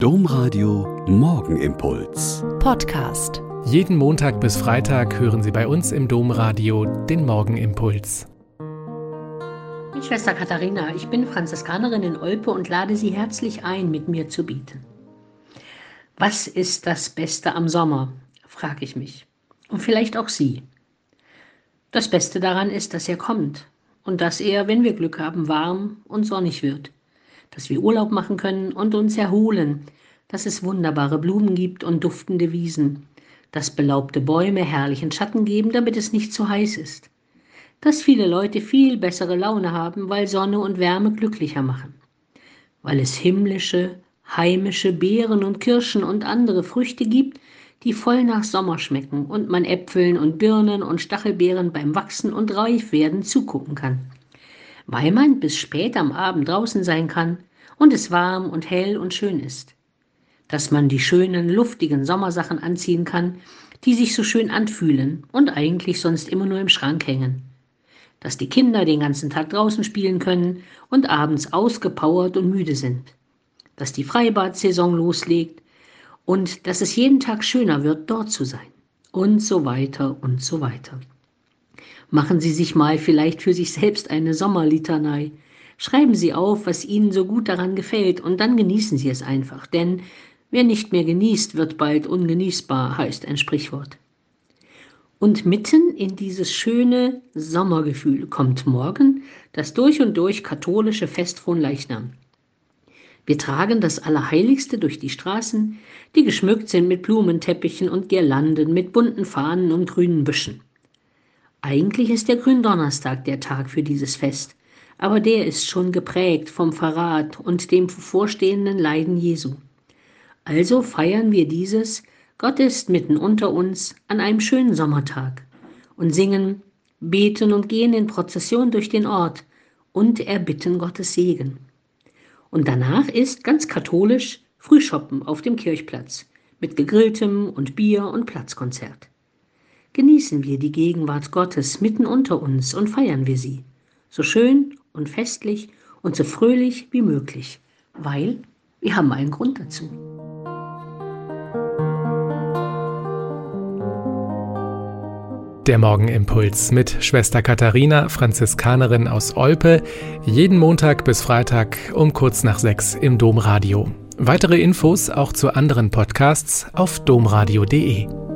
Domradio Morgenimpuls. Podcast. Jeden Montag bis Freitag hören Sie bei uns im Domradio den Morgenimpuls. Ich bin Schwester Katharina, ich bin Franziskanerin in Olpe und lade Sie herzlich ein, mit mir zu bieten. Was ist das Beste am Sommer? frage ich mich. Und vielleicht auch Sie. Das Beste daran ist, dass er kommt und dass er, wenn wir Glück haben, warm und sonnig wird dass wir Urlaub machen können und uns erholen, dass es wunderbare Blumen gibt und duftende Wiesen, dass belaubte Bäume herrlichen Schatten geben, damit es nicht zu heiß ist, dass viele Leute viel bessere Laune haben, weil Sonne und Wärme glücklicher machen, weil es himmlische, heimische Beeren und Kirschen und andere Früchte gibt, die voll nach Sommer schmecken und man Äpfeln und Birnen und Stachelbeeren beim Wachsen und Reifwerden zugucken kann weil man bis spät am Abend draußen sein kann und es warm und hell und schön ist. Dass man die schönen, luftigen Sommersachen anziehen kann, die sich so schön anfühlen und eigentlich sonst immer nur im Schrank hängen. Dass die Kinder den ganzen Tag draußen spielen können und abends ausgepowert und müde sind. Dass die Freibad-Saison loslegt und dass es jeden Tag schöner wird, dort zu sein. Und so weiter und so weiter. Machen Sie sich mal vielleicht für sich selbst eine Sommerlitanei. Schreiben Sie auf, was Ihnen so gut daran gefällt, und dann genießen Sie es einfach, denn wer nicht mehr genießt, wird bald ungenießbar, heißt ein Sprichwort. Und mitten in dieses schöne Sommergefühl kommt morgen das durch und durch katholische Fest von Leichnam. Wir tragen das Allerheiligste durch die Straßen, die geschmückt sind mit Blumenteppichen und Girlanden, mit bunten Fahnen und grünen Büschen. Eigentlich ist der Gründonnerstag der Tag für dieses Fest, aber der ist schon geprägt vom Verrat und dem bevorstehenden Leiden Jesu. Also feiern wir dieses Gott ist mitten unter uns an einem schönen Sommertag und singen, beten und gehen in Prozession durch den Ort und erbitten Gottes Segen. Und danach ist ganz katholisch Frühschoppen auf dem Kirchplatz mit gegrilltem und Bier und Platzkonzert genießen wir die Gegenwart Gottes mitten unter uns und feiern wir sie, so schön und festlich und so fröhlich wie möglich, weil wir haben einen Grund dazu. Der Morgenimpuls mit Schwester Katharina, Franziskanerin aus Olpe, jeden Montag bis Freitag um kurz nach sechs im Domradio. Weitere Infos auch zu anderen Podcasts auf domradio.de.